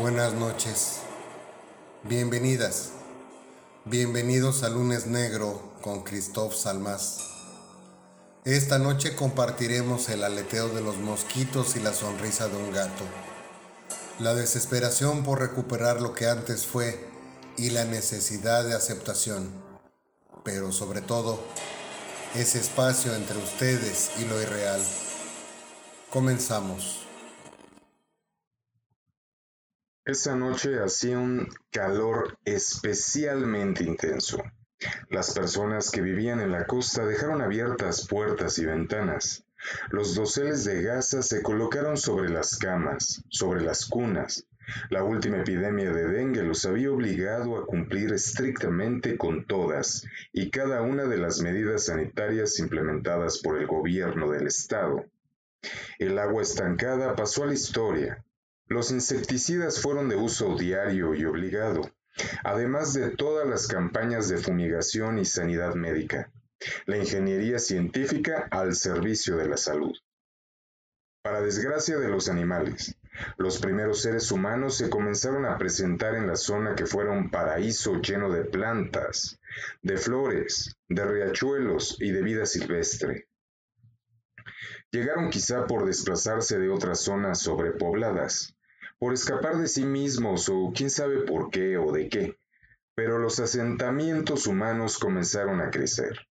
Buenas noches. Bienvenidas. Bienvenidos a Lunes Negro con Christoph Salmas. Esta noche compartiremos el aleteo de los mosquitos y la sonrisa de un gato. La desesperación por recuperar lo que antes fue y la necesidad de aceptación. Pero sobre todo, ese espacio entre ustedes y lo irreal. Comenzamos. Esa noche hacía un calor especialmente intenso. Las personas que vivían en la costa dejaron abiertas puertas y ventanas. Los doseles de gasa se colocaron sobre las camas, sobre las cunas. La última epidemia de dengue los había obligado a cumplir estrictamente con todas y cada una de las medidas sanitarias implementadas por el gobierno del estado. El agua estancada pasó a la historia, los insecticidas fueron de uso diario y obligado, además de todas las campañas de fumigación y sanidad médica, la ingeniería científica al servicio de la salud. Para desgracia de los animales, los primeros seres humanos se comenzaron a presentar en la zona que fuera un paraíso lleno de plantas, de flores, de riachuelos y de vida silvestre. Llegaron quizá por desplazarse de otras zonas sobrepobladas, por escapar de sí mismos o quién sabe por qué o de qué, pero los asentamientos humanos comenzaron a crecer.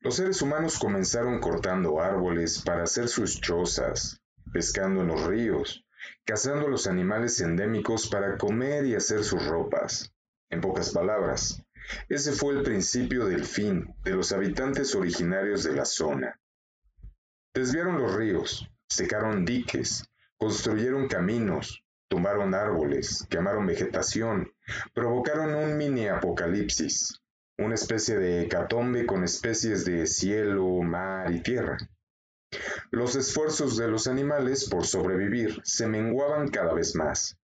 Los seres humanos comenzaron cortando árboles para hacer sus chozas, pescando en los ríos, cazando los animales endémicos para comer y hacer sus ropas. En pocas palabras, ese fue el principio del fin de los habitantes originarios de la zona. Desviaron los ríos, secaron diques, Construyeron caminos, tumbaron árboles, quemaron vegetación, provocaron un mini apocalipsis, una especie de hecatombe con especies de cielo, mar y tierra. Los esfuerzos de los animales por sobrevivir se menguaban cada vez más.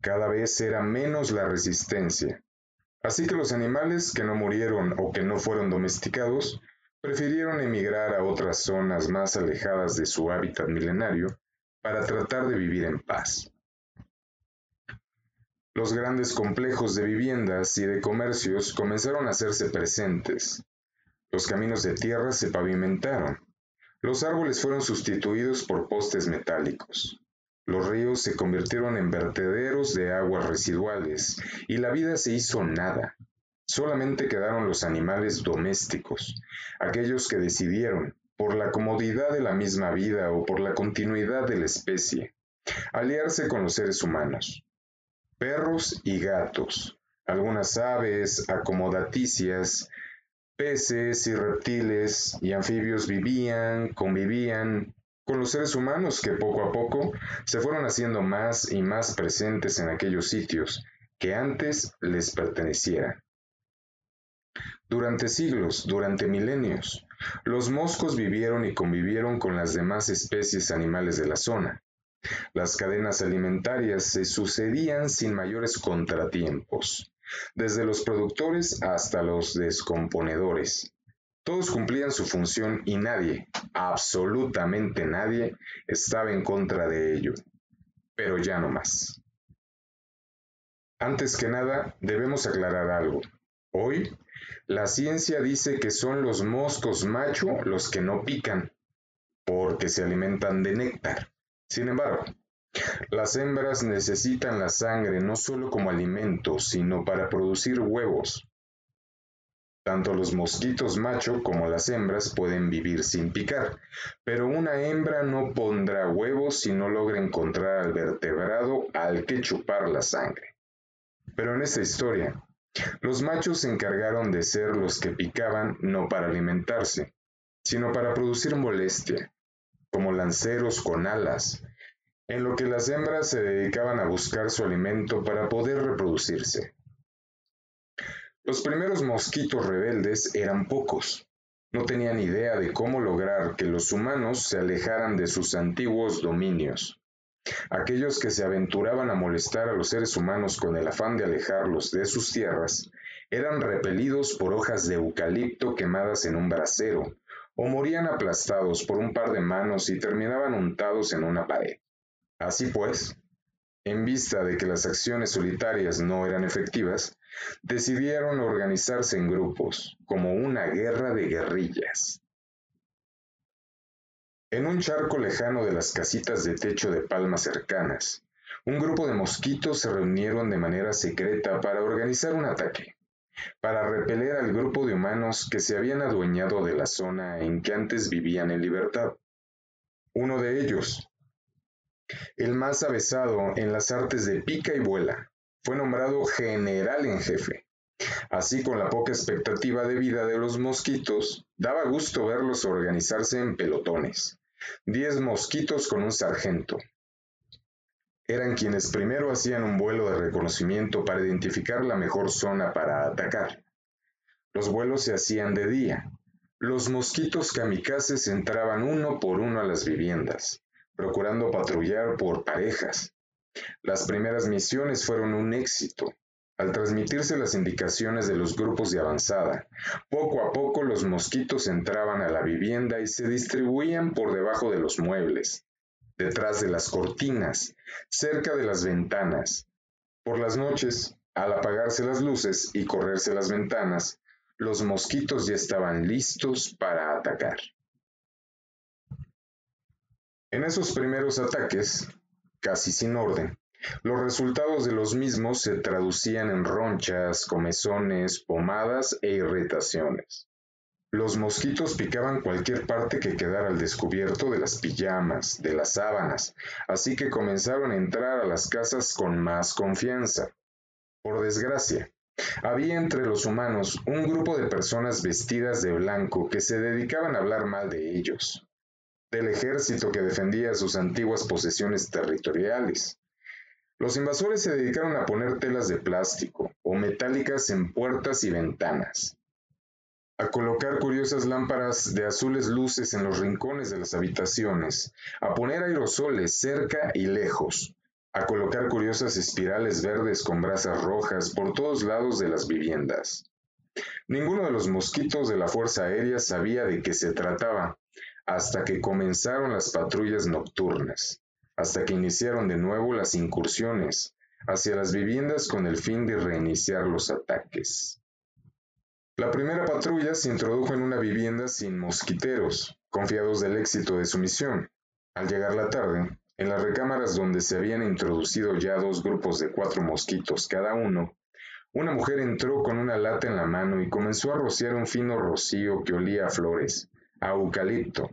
Cada vez era menos la resistencia. Así que los animales que no murieron o que no fueron domesticados prefirieron emigrar a otras zonas más alejadas de su hábitat milenario para tratar de vivir en paz. Los grandes complejos de viviendas y de comercios comenzaron a hacerse presentes. Los caminos de tierra se pavimentaron. Los árboles fueron sustituidos por postes metálicos. Los ríos se convirtieron en vertederos de aguas residuales y la vida se hizo nada. Solamente quedaron los animales domésticos, aquellos que decidieron, por la comodidad de la misma vida o por la continuidad de la especie, aliarse con los seres humanos. Perros y gatos, algunas aves acomodaticias, peces y reptiles y anfibios vivían, convivían con los seres humanos que poco a poco se fueron haciendo más y más presentes en aquellos sitios que antes les pertenecieran. Durante siglos, durante milenios, los moscos vivieron y convivieron con las demás especies animales de la zona. Las cadenas alimentarias se sucedían sin mayores contratiempos, desde los productores hasta los descomponedores. Todos cumplían su función y nadie, absolutamente nadie, estaba en contra de ello. Pero ya no más. Antes que nada, debemos aclarar algo. Hoy la ciencia dice que son los moscos macho los que no pican, porque se alimentan de néctar. Sin embargo, las hembras necesitan la sangre no solo como alimento, sino para producir huevos. Tanto los mosquitos macho como las hembras pueden vivir sin picar, pero una hembra no pondrá huevos si no logra encontrar al vertebrado al que chupar la sangre. Pero en esta historia, los machos se encargaron de ser los que picaban no para alimentarse, sino para producir molestia, como lanceros con alas, en lo que las hembras se dedicaban a buscar su alimento para poder reproducirse. Los primeros mosquitos rebeldes eran pocos. No tenían idea de cómo lograr que los humanos se alejaran de sus antiguos dominios. Aquellos que se aventuraban a molestar a los seres humanos con el afán de alejarlos de sus tierras eran repelidos por hojas de eucalipto quemadas en un brasero, o morían aplastados por un par de manos y terminaban untados en una pared. Así pues, En vista de que las acciones solitarias no eran efectivas, decidieron organizarse en grupos, como una guerra de guerrillas. En un charco lejano de las casitas de techo de palmas cercanas, un grupo de mosquitos se reunieron de manera secreta para organizar un ataque, para repeler al grupo de humanos que se habían adueñado de la zona en que antes vivían en libertad. Uno de ellos, el más avesado en las artes de pica y vuela, fue nombrado general en jefe. Así con la poca expectativa de vida de los mosquitos, daba gusto verlos organizarse en pelotones. Diez mosquitos con un sargento. Eran quienes primero hacían un vuelo de reconocimiento para identificar la mejor zona para atacar. Los vuelos se hacían de día. Los mosquitos kamikazes entraban uno por uno a las viviendas, procurando patrullar por parejas. Las primeras misiones fueron un éxito. Al transmitirse las indicaciones de los grupos de avanzada, poco a poco los mosquitos entraban a la vivienda y se distribuían por debajo de los muebles, detrás de las cortinas, cerca de las ventanas. Por las noches, al apagarse las luces y correrse las ventanas, los mosquitos ya estaban listos para atacar. En esos primeros ataques, casi sin orden, los resultados de los mismos se traducían en ronchas, comezones, pomadas e irritaciones. Los mosquitos picaban cualquier parte que quedara al descubierto de las pijamas, de las sábanas, así que comenzaron a entrar a las casas con más confianza. Por desgracia, había entre los humanos un grupo de personas vestidas de blanco que se dedicaban a hablar mal de ellos, del ejército que defendía sus antiguas posesiones territoriales, los invasores se dedicaron a poner telas de plástico o metálicas en puertas y ventanas, a colocar curiosas lámparas de azules luces en los rincones de las habitaciones, a poner aerosoles cerca y lejos, a colocar curiosas espirales verdes con brasas rojas por todos lados de las viviendas. Ninguno de los mosquitos de la Fuerza Aérea sabía de qué se trataba, hasta que comenzaron las patrullas nocturnas hasta que iniciaron de nuevo las incursiones hacia las viviendas con el fin de reiniciar los ataques. La primera patrulla se introdujo en una vivienda sin mosquiteros, confiados del éxito de su misión. Al llegar la tarde, en las recámaras donde se habían introducido ya dos grupos de cuatro mosquitos cada uno, una mujer entró con una lata en la mano y comenzó a rociar un fino rocío que olía a flores, a eucalipto,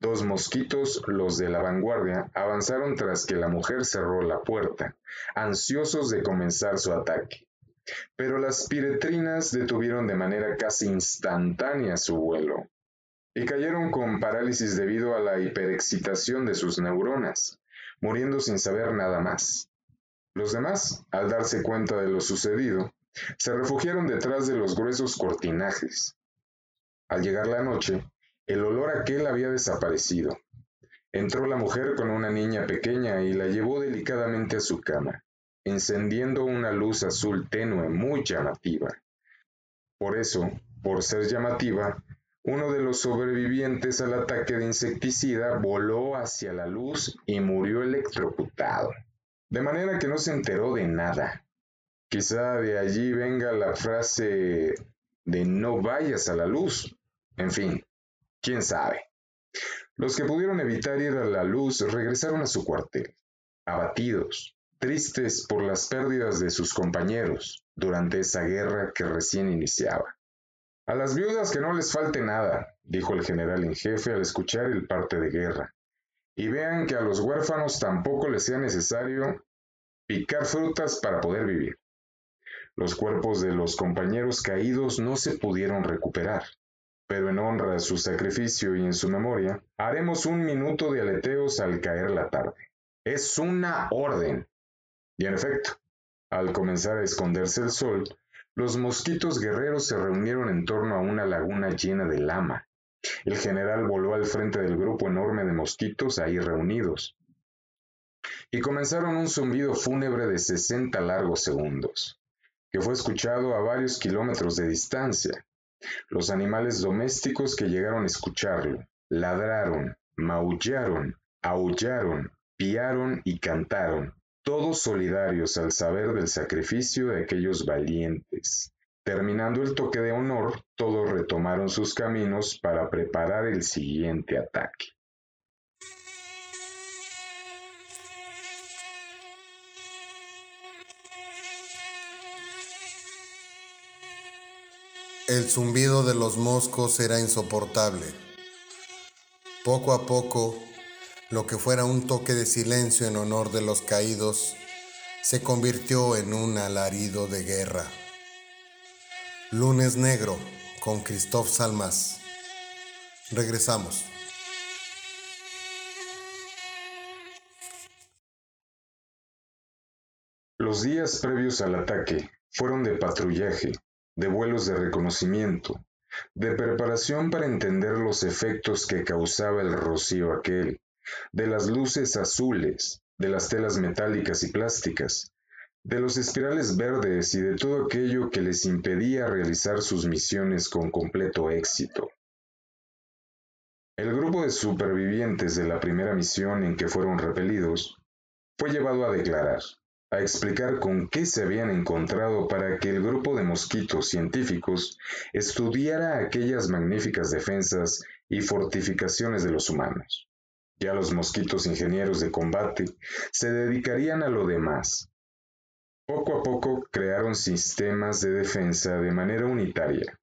Dos mosquitos, los de la vanguardia, avanzaron tras que la mujer cerró la puerta, ansiosos de comenzar su ataque. Pero las piretrinas detuvieron de manera casi instantánea su vuelo y cayeron con parálisis debido a la hiperexcitación de sus neuronas, muriendo sin saber nada más. Los demás, al darse cuenta de lo sucedido, se refugiaron detrás de los gruesos cortinajes. Al llegar la noche, el olor aquel había desaparecido. Entró la mujer con una niña pequeña y la llevó delicadamente a su cama, encendiendo una luz azul tenue muy llamativa. Por eso, por ser llamativa, uno de los sobrevivientes al ataque de insecticida voló hacia la luz y murió electrocutado. De manera que no se enteró de nada. Quizá de allí venga la frase de no vayas a la luz. En fin, quién sabe. Los que pudieron evitar ir a la luz regresaron a su cuartel, abatidos, tristes por las pérdidas de sus compañeros durante esa guerra que recién iniciaba. A las viudas que no les falte nada, dijo el general en jefe al escuchar el parte de guerra, y vean que a los huérfanos tampoco les sea necesario picar frutas para poder vivir. Los cuerpos de los compañeros caídos no se pudieron recuperar, pero en honra de su sacrificio y en su memoria, haremos un minuto de aleteos al caer la tarde. Es una orden. Y en efecto, al comenzar a esconderse el sol, los mosquitos guerreros se reunieron en torno a una laguna llena de lama. El general voló al frente del grupo enorme de mosquitos ahí reunidos. Y comenzaron un zumbido fúnebre de sesenta largos segundos, que fue escuchado a varios kilómetros de distancia, los animales domésticos que llegaron a escucharlo, ladraron, maullaron, aullaron, piaron y cantaron, todos solidarios al saber del sacrificio de aquellos valientes. Terminando el toque de honor, todos retomaron sus caminos para preparar el siguiente ataque. El zumbido de los moscos era insoportable. Poco a poco, lo que fuera un toque de silencio en honor de los caídos se convirtió en un alarido de guerra. Lunes Negro con Christoph Salmas. Regresamos. Los días previos al ataque fueron de patrullaje de vuelos de reconocimiento, de preparación para entender los efectos que causaba el rocío aquel, de las luces azules, de las telas metálicas y plásticas, de los espirales verdes y de todo aquello que les impedía realizar sus misiones con completo éxito. El grupo de supervivientes de la primera misión en que fueron repelidos fue llevado a declarar a explicar con qué se habían encontrado para que el grupo de mosquitos científicos estudiara aquellas magníficas defensas y fortificaciones de los humanos. Ya los mosquitos ingenieros de combate se dedicarían a lo demás. Poco a poco crearon sistemas de defensa de manera unitaria.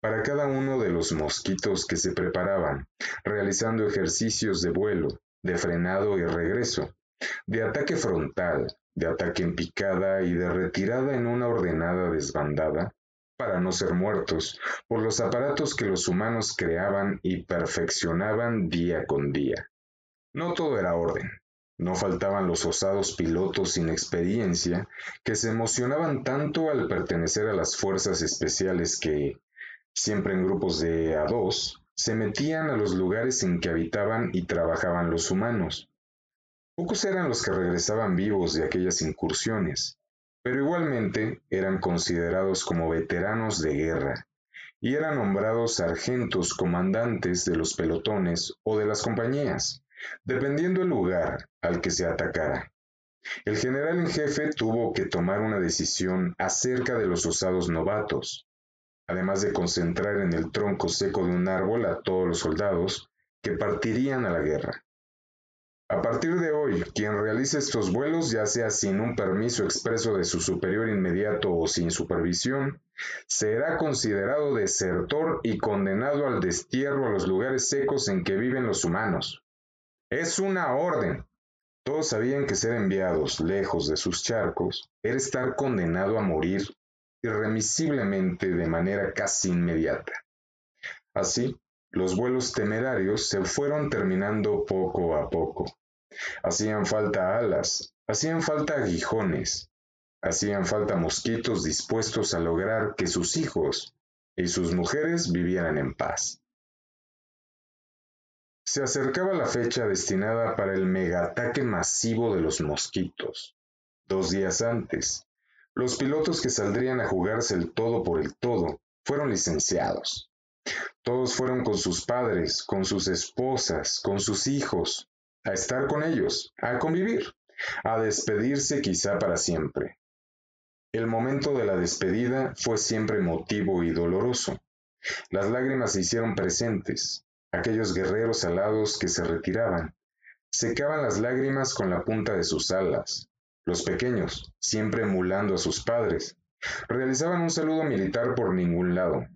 Para cada uno de los mosquitos que se preparaban, realizando ejercicios de vuelo, de frenado y regreso, de ataque frontal, de ataque en picada y de retirada en una ordenada desbandada, para no ser muertos por los aparatos que los humanos creaban y perfeccionaban día con día. No todo era orden. No faltaban los osados pilotos sin experiencia que se emocionaban tanto al pertenecer a las fuerzas especiales que, siempre en grupos de a dos, se metían a los lugares en que habitaban y trabajaban los humanos, Pocos eran los que regresaban vivos de aquellas incursiones, pero igualmente eran considerados como veteranos de guerra y eran nombrados sargentos comandantes de los pelotones o de las compañías, dependiendo el lugar al que se atacara. El general en jefe tuvo que tomar una decisión acerca de los osados novatos, además de concentrar en el tronco seco de un árbol a todos los soldados que partirían a la guerra. A partir de hoy, quien realice estos vuelos, ya sea sin un permiso expreso de su superior inmediato o sin supervisión, será considerado desertor y condenado al destierro a los lugares secos en que viven los humanos. Es una orden. Todos sabían que ser enviados lejos de sus charcos era estar condenado a morir irremisiblemente de manera casi inmediata. Así, los vuelos temerarios se fueron terminando poco a poco. Hacían falta alas, hacían falta aguijones, hacían falta mosquitos dispuestos a lograr que sus hijos y sus mujeres vivieran en paz. Se acercaba la fecha destinada para el megataque masivo de los mosquitos. Dos días antes, los pilotos que saldrían a jugarse el todo por el todo fueron licenciados. Todos fueron con sus padres, con sus esposas, con sus hijos, a estar con ellos, a convivir, a despedirse quizá para siempre. El momento de la despedida fue siempre emotivo y doloroso. Las lágrimas se hicieron presentes. Aquellos guerreros alados que se retiraban, secaban las lágrimas con la punta de sus alas. Los pequeños, siempre emulando a sus padres, realizaban un saludo militar por ningún lado,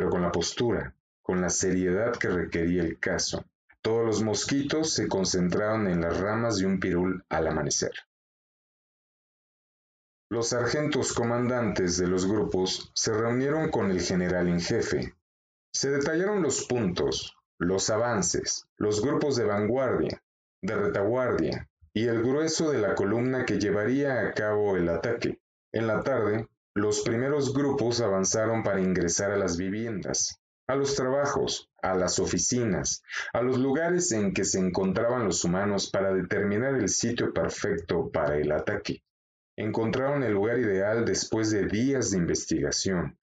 pero con la postura, con la seriedad que requería el caso. Todos los mosquitos se concentraron en las ramas de un pirul al amanecer. Los sargentos comandantes de los grupos se reunieron con el general en jefe. Se detallaron los puntos, los avances, los grupos de vanguardia, de retaguardia y el grueso de la columna que llevaría a cabo el ataque. En la tarde, los primeros grupos avanzaron para ingresar a las viviendas a los trabajos, a las oficinas, a los lugares en que se encontraban los humanos para determinar el sitio perfecto para el ataque. Encontraron el lugar ideal después de días de investigación.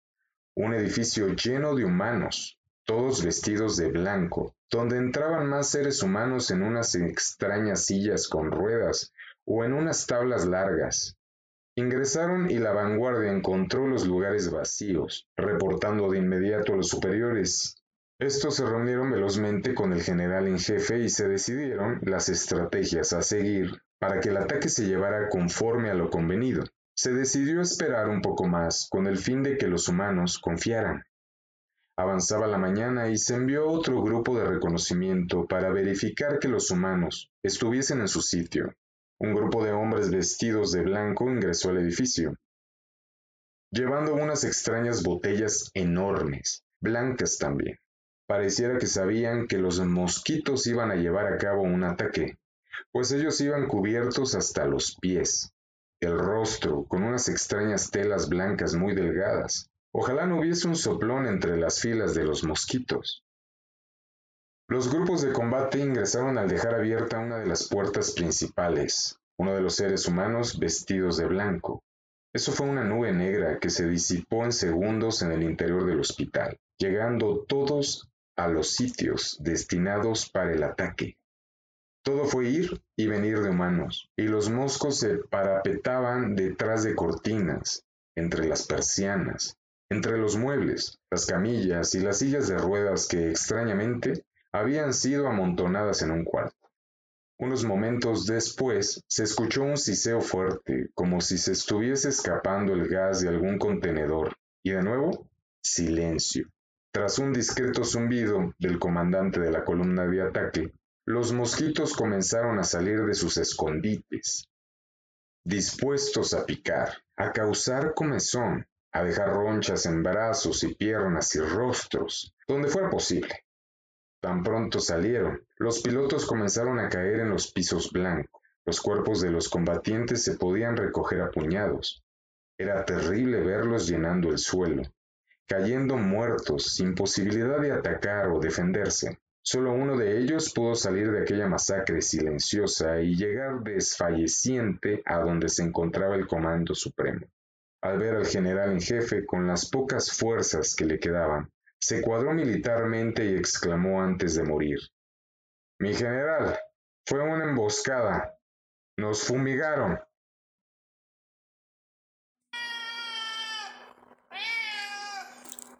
Un edificio lleno de humanos, todos vestidos de blanco, donde entraban más seres humanos en unas extrañas sillas con ruedas o en unas tablas largas. Ingresaron y la vanguardia encontró los lugares vacíos, reportando de inmediato a los superiores. Estos se reunieron velozmente con el general en jefe y se decidieron las estrategias a seguir para que el ataque se llevara conforme a lo convenido. Se decidió esperar un poco más con el fin de que los humanos confiaran. Avanzaba la mañana y se envió otro grupo de reconocimiento para verificar que los humanos estuviesen en su sitio. Un grupo de hombres vestidos de blanco ingresó al edificio, llevando unas extrañas botellas enormes, blancas también. Pareciera que sabían que los mosquitos iban a llevar a cabo un ataque, pues ellos iban cubiertos hasta los pies, el rostro con unas extrañas telas blancas muy delgadas. Ojalá no hubiese un soplón entre las filas de los mosquitos. Los grupos de combate ingresaron al dejar abierta una de las puertas principales, uno de los seres humanos vestidos de blanco. Eso fue una nube negra que se disipó en segundos en el interior del hospital, llegando todos a los sitios destinados para el ataque. Todo fue ir y venir de humanos, y los moscos se parapetaban detrás de cortinas, entre las persianas, entre los muebles, las camillas y las sillas de ruedas que extrañamente habían sido amontonadas en un cuarto. Unos momentos después se escuchó un siseo fuerte, como si se estuviese escapando el gas de algún contenedor, y de nuevo, silencio. Tras un discreto zumbido del comandante de la columna de ataque, los mosquitos comenzaron a salir de sus escondites, dispuestos a picar, a causar comezón, a dejar ronchas en brazos y piernas y rostros, donde fuera posible. Tan pronto salieron, los pilotos comenzaron a caer en los pisos blancos. Los cuerpos de los combatientes se podían recoger a puñados. Era terrible verlos llenando el suelo, cayendo muertos, sin posibilidad de atacar o defenderse. Solo uno de ellos pudo salir de aquella masacre silenciosa y llegar desfalleciente a donde se encontraba el Comando Supremo. Al ver al general en jefe con las pocas fuerzas que le quedaban, se cuadró militarmente y exclamó antes de morir. Mi general, fue una emboscada. Nos fumigaron.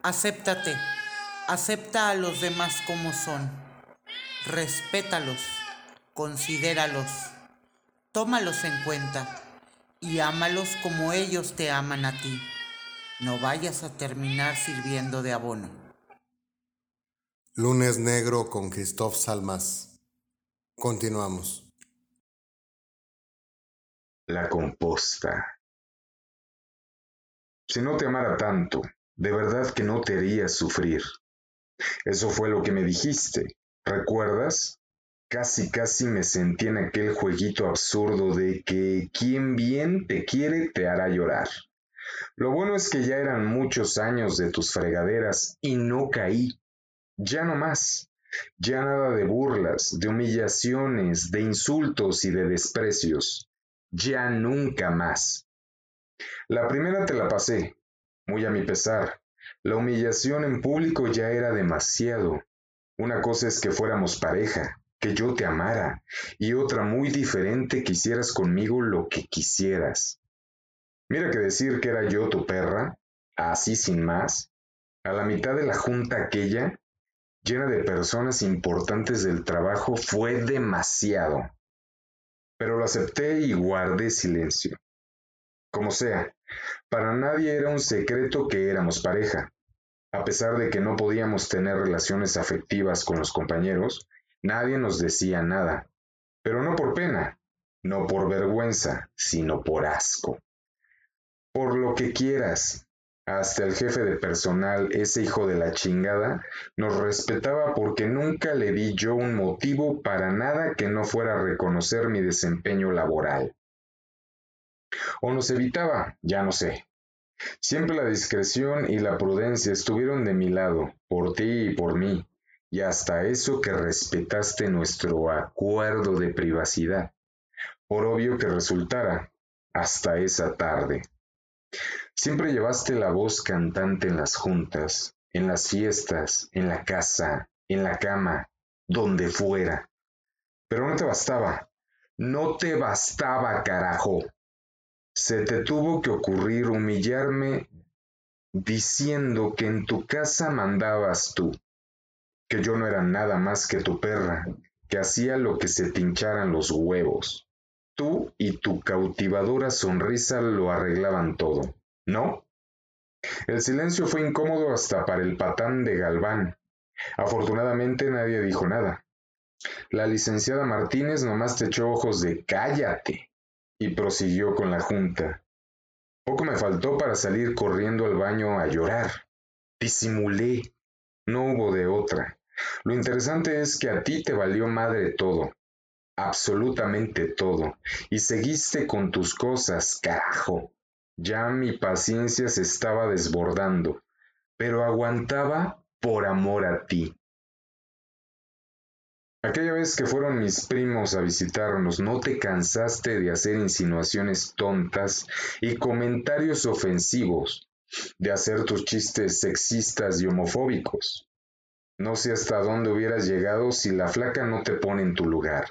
Acéptate. Acepta a los demás como son. Respétalos. Considéralos. Tómalos en cuenta y ámalos como ellos te aman a ti. No vayas a terminar sirviendo de abono. Lunes Negro con Christoph Salmas. Continuamos. La composta. Si no te amara tanto, de verdad que no te haría sufrir. Eso fue lo que me dijiste. ¿Recuerdas? Casi, casi me sentí en aquel jueguito absurdo de que quien bien te quiere te hará llorar. Lo bueno es que ya eran muchos años de tus fregaderas y no caí. Ya no más. Ya nada de burlas, de humillaciones, de insultos y de desprecios. Ya nunca más. La primera te la pasé, muy a mi pesar. La humillación en público ya era demasiado. Una cosa es que fuéramos pareja, que yo te amara, y otra muy diferente que hicieras conmigo lo que quisieras. Mira que decir que era yo tu perra, así sin más, a la mitad de la junta aquella, llena de personas importantes del trabajo fue demasiado. Pero lo acepté y guardé silencio. Como sea, para nadie era un secreto que éramos pareja. A pesar de que no podíamos tener relaciones afectivas con los compañeros, nadie nos decía nada. Pero no por pena, no por vergüenza, sino por asco. Por lo que quieras, hasta el jefe de personal, ese hijo de la chingada, nos respetaba porque nunca le di yo un motivo para nada que no fuera reconocer mi desempeño laboral. O nos evitaba, ya no sé. Siempre la discreción y la prudencia estuvieron de mi lado, por ti y por mí, y hasta eso que respetaste nuestro acuerdo de privacidad, por obvio que resultara, hasta esa tarde. Siempre llevaste la voz cantante en las juntas, en las fiestas, en la casa, en la cama, donde fuera. Pero no te bastaba. No te bastaba, carajo. Se te tuvo que ocurrir humillarme diciendo que en tu casa mandabas tú, que yo no era nada más que tu perra, que hacía lo que se pincharan los huevos. Tú y tu cautivadora sonrisa lo arreglaban todo, ¿no? El silencio fue incómodo hasta para el patán de Galván. Afortunadamente nadie dijo nada. La licenciada Martínez nomás te echó ojos de cállate y prosiguió con la junta. Poco me faltó para salir corriendo al baño a llorar. Disimulé. No hubo de otra. Lo interesante es que a ti te valió madre todo. Absolutamente todo. Y seguiste con tus cosas, carajo. Ya mi paciencia se estaba desbordando, pero aguantaba por amor a ti. Aquella vez que fueron mis primos a visitarnos, ¿no te cansaste de hacer insinuaciones tontas y comentarios ofensivos, de hacer tus chistes sexistas y homofóbicos? No sé hasta dónde hubieras llegado si la flaca no te pone en tu lugar.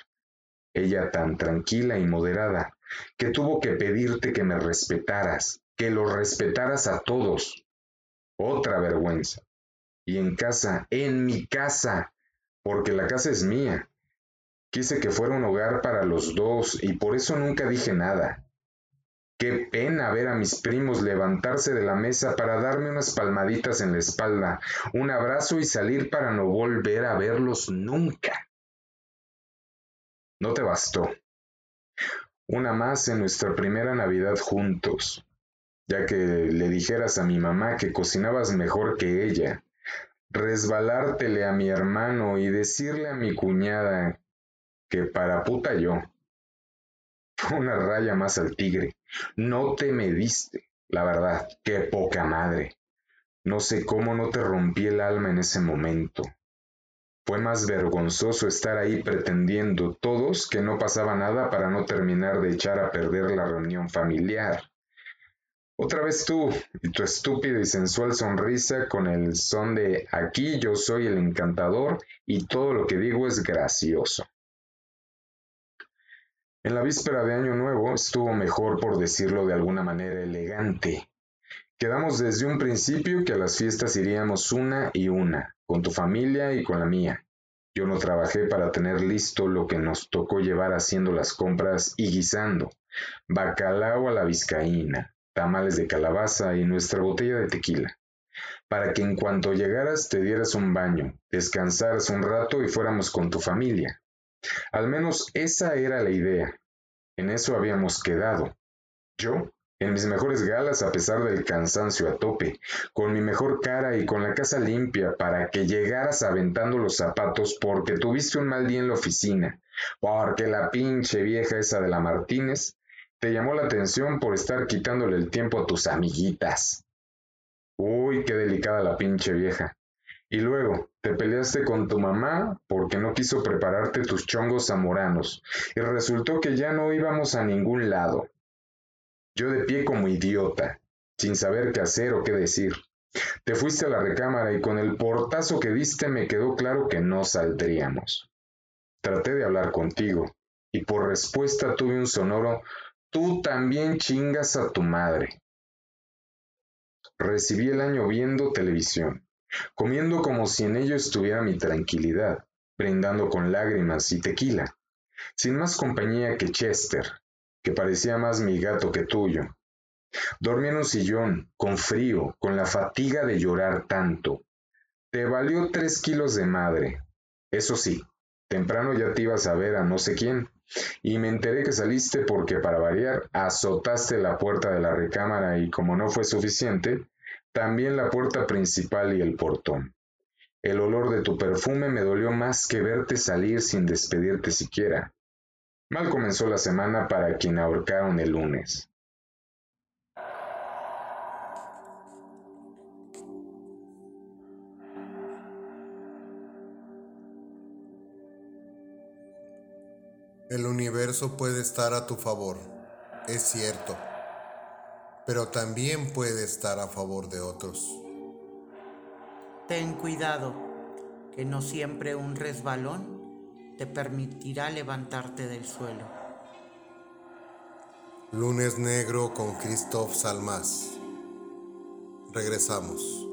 Ella tan tranquila y moderada, que tuvo que pedirte que me respetaras, que los respetaras a todos. Otra vergüenza. Y en casa, en mi casa, porque la casa es mía. Quise que fuera un hogar para los dos y por eso nunca dije nada. Qué pena ver a mis primos levantarse de la mesa para darme unas palmaditas en la espalda, un abrazo y salir para no volver a verlos nunca. No te bastó. Una más en nuestra primera Navidad juntos, ya que le dijeras a mi mamá que cocinabas mejor que ella, resbalártele a mi hermano y decirle a mi cuñada que para puta yo. Una raya más al tigre. No te mediste, la verdad, qué poca madre. No sé cómo no te rompí el alma en ese momento. Fue más vergonzoso estar ahí pretendiendo todos que no pasaba nada para no terminar de echar a perder la reunión familiar. Otra vez tú y tu estúpida y sensual sonrisa con el son de aquí yo soy el encantador y todo lo que digo es gracioso. En la víspera de Año Nuevo estuvo mejor por decirlo de alguna manera elegante. Quedamos desde un principio que a las fiestas iríamos una y una, con tu familia y con la mía. Yo no trabajé para tener listo lo que nos tocó llevar haciendo las compras y guisando. Bacalao a la vizcaína, tamales de calabaza y nuestra botella de tequila, para que en cuanto llegaras te dieras un baño, descansaras un rato y fuéramos con tu familia. Al menos esa era la idea. En eso habíamos quedado. Yo, en mis mejores galas a pesar del cansancio a tope, con mi mejor cara y con la casa limpia para que llegaras aventando los zapatos porque tuviste un mal día en la oficina, porque la pinche vieja esa de la Martínez te llamó la atención por estar quitándole el tiempo a tus amiguitas. Uy, qué delicada la pinche vieja. Y luego, te peleaste con tu mamá porque no quiso prepararte tus chongos zamoranos, y resultó que ya no íbamos a ningún lado. Yo de pie como idiota, sin saber qué hacer o qué decir. Te fuiste a la recámara y con el portazo que diste me quedó claro que no saldríamos. Traté de hablar contigo, y por respuesta tuve un sonoro Tú también chingas a tu madre. Recibí el año viendo televisión, comiendo como si en ello estuviera mi tranquilidad, brindando con lágrimas y tequila, sin más compañía que Chester, que parecía más mi gato que tuyo. Dormí en un sillón, con frío, con la fatiga de llorar tanto. Te valió tres kilos de madre. Eso sí, temprano ya te ibas a ver a no sé quién. Y me enteré que saliste porque, para variar, azotaste la puerta de la recámara y como no fue suficiente, también la puerta principal y el portón. El olor de tu perfume me dolió más que verte salir sin despedirte siquiera. Mal comenzó la semana para quien ahorcaron el lunes. El universo puede estar a tu favor, es cierto, pero también puede estar a favor de otros. Ten cuidado, que no siempre un resbalón te permitirá levantarte del suelo. Lunes Negro con Christoph Salmas. Regresamos.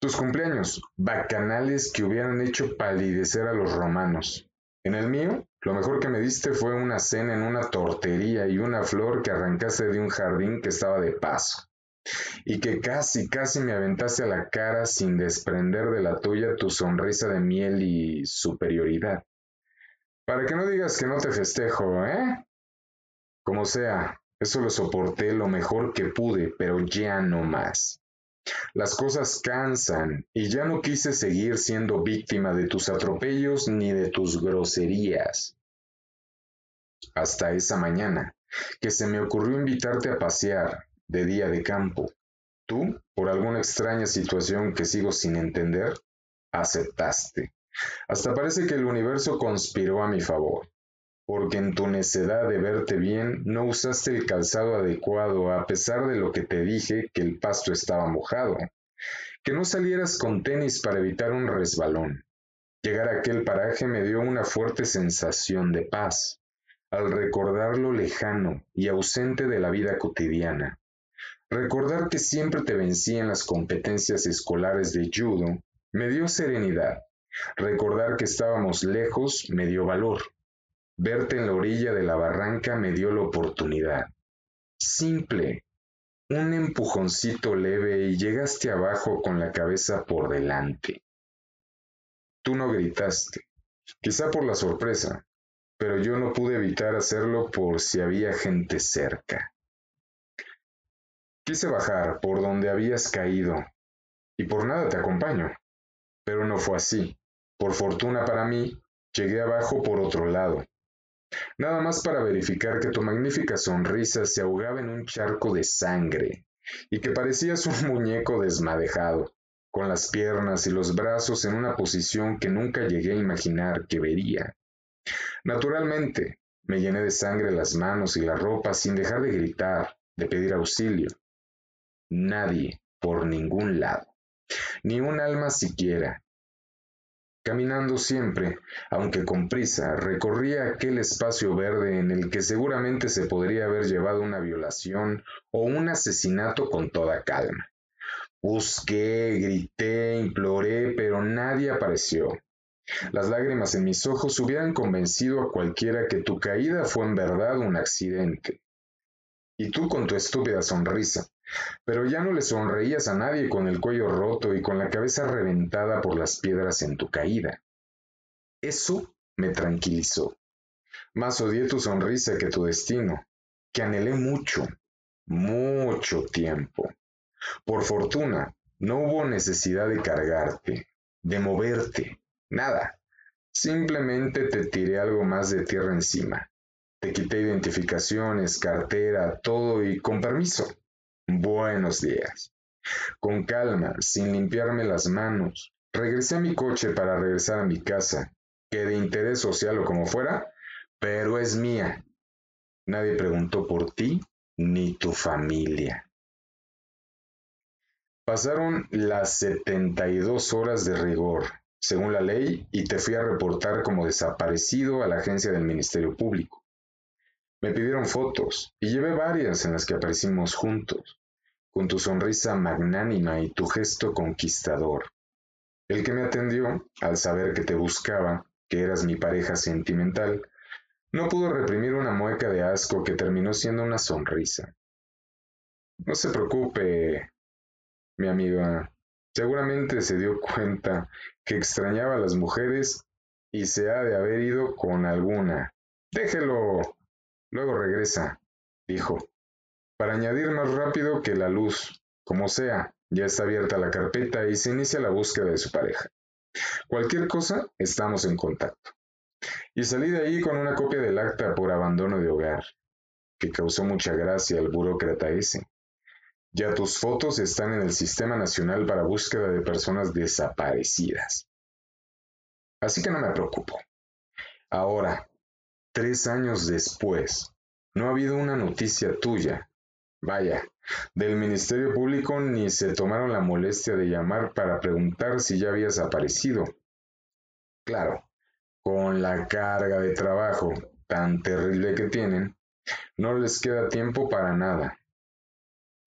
Tus cumpleaños, bacanales que hubieran hecho palidecer a los romanos. En el mío, lo mejor que me diste fue una cena en una tortería y una flor que arrancaste de un jardín que estaba de paso. Y que casi, casi me aventaste a la cara sin desprender de la tuya tu sonrisa de miel y superioridad. Para que no digas que no te festejo, ¿eh? Como sea, eso lo soporté lo mejor que pude, pero ya no más. Las cosas cansan y ya no quise seguir siendo víctima de tus atropellos ni de tus groserías. Hasta esa mañana, que se me ocurrió invitarte a pasear de día de campo. Tú, por alguna extraña situación que sigo sin entender, aceptaste. Hasta parece que el universo conspiró a mi favor, porque en tu necedad de verte bien no usaste el calzado adecuado a pesar de lo que te dije que el pasto estaba mojado, que no salieras con tenis para evitar un resbalón. Llegar a aquel paraje me dio una fuerte sensación de paz, al recordar lo lejano y ausente de la vida cotidiana. Recordar que siempre te vencí en las competencias escolares de judo me dio serenidad Recordar que estábamos lejos me dio valor. Verte en la orilla de la barranca me dio la oportunidad. Simple. Un empujoncito leve y llegaste abajo con la cabeza por delante. Tú no gritaste, quizá por la sorpresa, pero yo no pude evitar hacerlo por si había gente cerca. Quise bajar por donde habías caído, y por nada te acompaño, pero no fue así. Por fortuna para mí, llegué abajo por otro lado. Nada más para verificar que tu magnífica sonrisa se ahogaba en un charco de sangre y que parecías un muñeco desmadejado, con las piernas y los brazos en una posición que nunca llegué a imaginar que vería. Naturalmente, me llené de sangre las manos y la ropa sin dejar de gritar, de pedir auxilio. Nadie, por ningún lado, ni un alma siquiera, Caminando siempre, aunque con prisa, recorría aquel espacio verde en el que seguramente se podría haber llevado una violación o un asesinato con toda calma. Busqué, grité, imploré, pero nadie apareció. Las lágrimas en mis ojos hubieran convencido a cualquiera que tu caída fue en verdad un accidente. Y tú con tu estúpida sonrisa, pero ya no le sonreías a nadie con el cuello roto y con la cabeza reventada por las piedras en tu caída. Eso me tranquilizó. Más odié tu sonrisa que tu destino, que anhelé mucho, mucho tiempo. Por fortuna, no hubo necesidad de cargarte, de moverte, nada. Simplemente te tiré algo más de tierra encima. Te quité identificaciones, cartera, todo y con permiso. Buenos días. Con calma, sin limpiarme las manos, regresé a mi coche para regresar a mi casa, que de interés social o como fuera, pero es mía. Nadie preguntó por ti ni tu familia. Pasaron las 72 horas de rigor, según la ley, y te fui a reportar como desaparecido a la agencia del Ministerio Público. Me pidieron fotos y llevé varias en las que aparecimos juntos, con tu sonrisa magnánima y tu gesto conquistador. El que me atendió, al saber que te buscaba, que eras mi pareja sentimental, no pudo reprimir una mueca de asco que terminó siendo una sonrisa. No se preocupe, mi amiga. Seguramente se dio cuenta que extrañaba a las mujeres y se ha de haber ido con alguna. Déjelo, Luego regresa, dijo, para añadir más rápido que la luz. Como sea, ya está abierta la carpeta y se inicia la búsqueda de su pareja. Cualquier cosa, estamos en contacto. Y salí de ahí con una copia del acta por abandono de hogar, que causó mucha gracia al burócrata ese. Ya tus fotos están en el Sistema Nacional para Búsqueda de Personas Desaparecidas. Así que no me preocupo. Ahora, Tres años después, no ha habido una noticia tuya. Vaya, del Ministerio Público ni se tomaron la molestia de llamar para preguntar si ya habías aparecido. Claro, con la carga de trabajo tan terrible que tienen, no les queda tiempo para nada.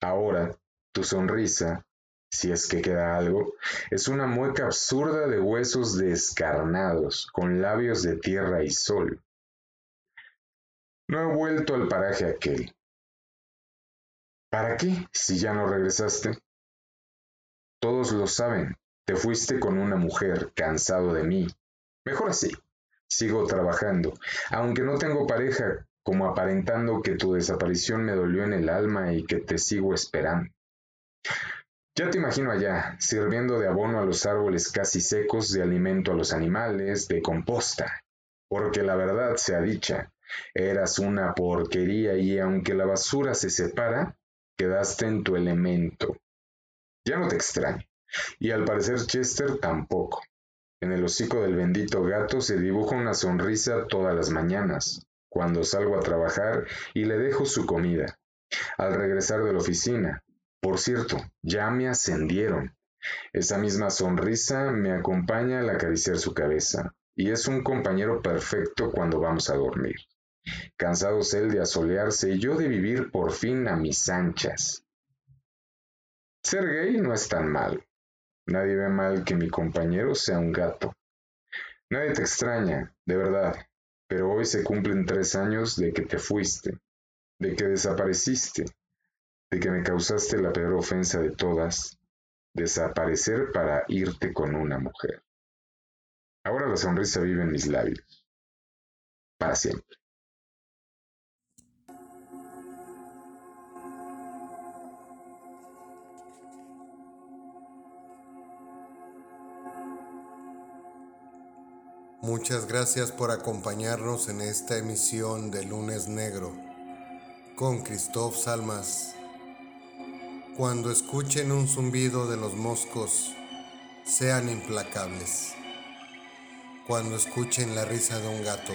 Ahora, tu sonrisa, si es que queda algo, es una mueca absurda de huesos descarnados, con labios de tierra y sol. No he vuelto al paraje aquel. ¿Para qué si ya no regresaste? Todos lo saben, te fuiste con una mujer, cansado de mí. Mejor así. Sigo trabajando, aunque no tengo pareja, como aparentando que tu desaparición me dolió en el alma y que te sigo esperando. Ya te imagino allá, sirviendo de abono a los árboles casi secos, de alimento a los animales, de composta. Porque la verdad sea dicha, eras una porquería y aunque la basura se separa, quedaste en tu elemento. Ya no te extraño. Y al parecer Chester tampoco. En el hocico del bendito gato se dibuja una sonrisa todas las mañanas, cuando salgo a trabajar y le dejo su comida. Al regresar de la oficina, por cierto, ya me ascendieron. Esa misma sonrisa me acompaña al acariciar su cabeza, y es un compañero perfecto cuando vamos a dormir. Cansados él de asolearse y yo de vivir por fin a mis anchas. Ser gay no es tan mal. Nadie ve mal que mi compañero sea un gato. Nadie te extraña, de verdad, pero hoy se cumplen tres años de que te fuiste, de que desapareciste, de que me causaste la peor ofensa de todas, desaparecer para irte con una mujer. Ahora la sonrisa vive en mis labios, para siempre. Muchas gracias por acompañarnos en esta emisión de Lunes Negro con Christoph Salmas. Cuando escuchen un zumbido de los moscos, sean implacables. Cuando escuchen la risa de un gato,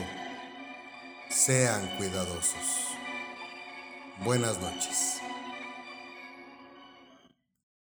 sean cuidadosos. Buenas noches.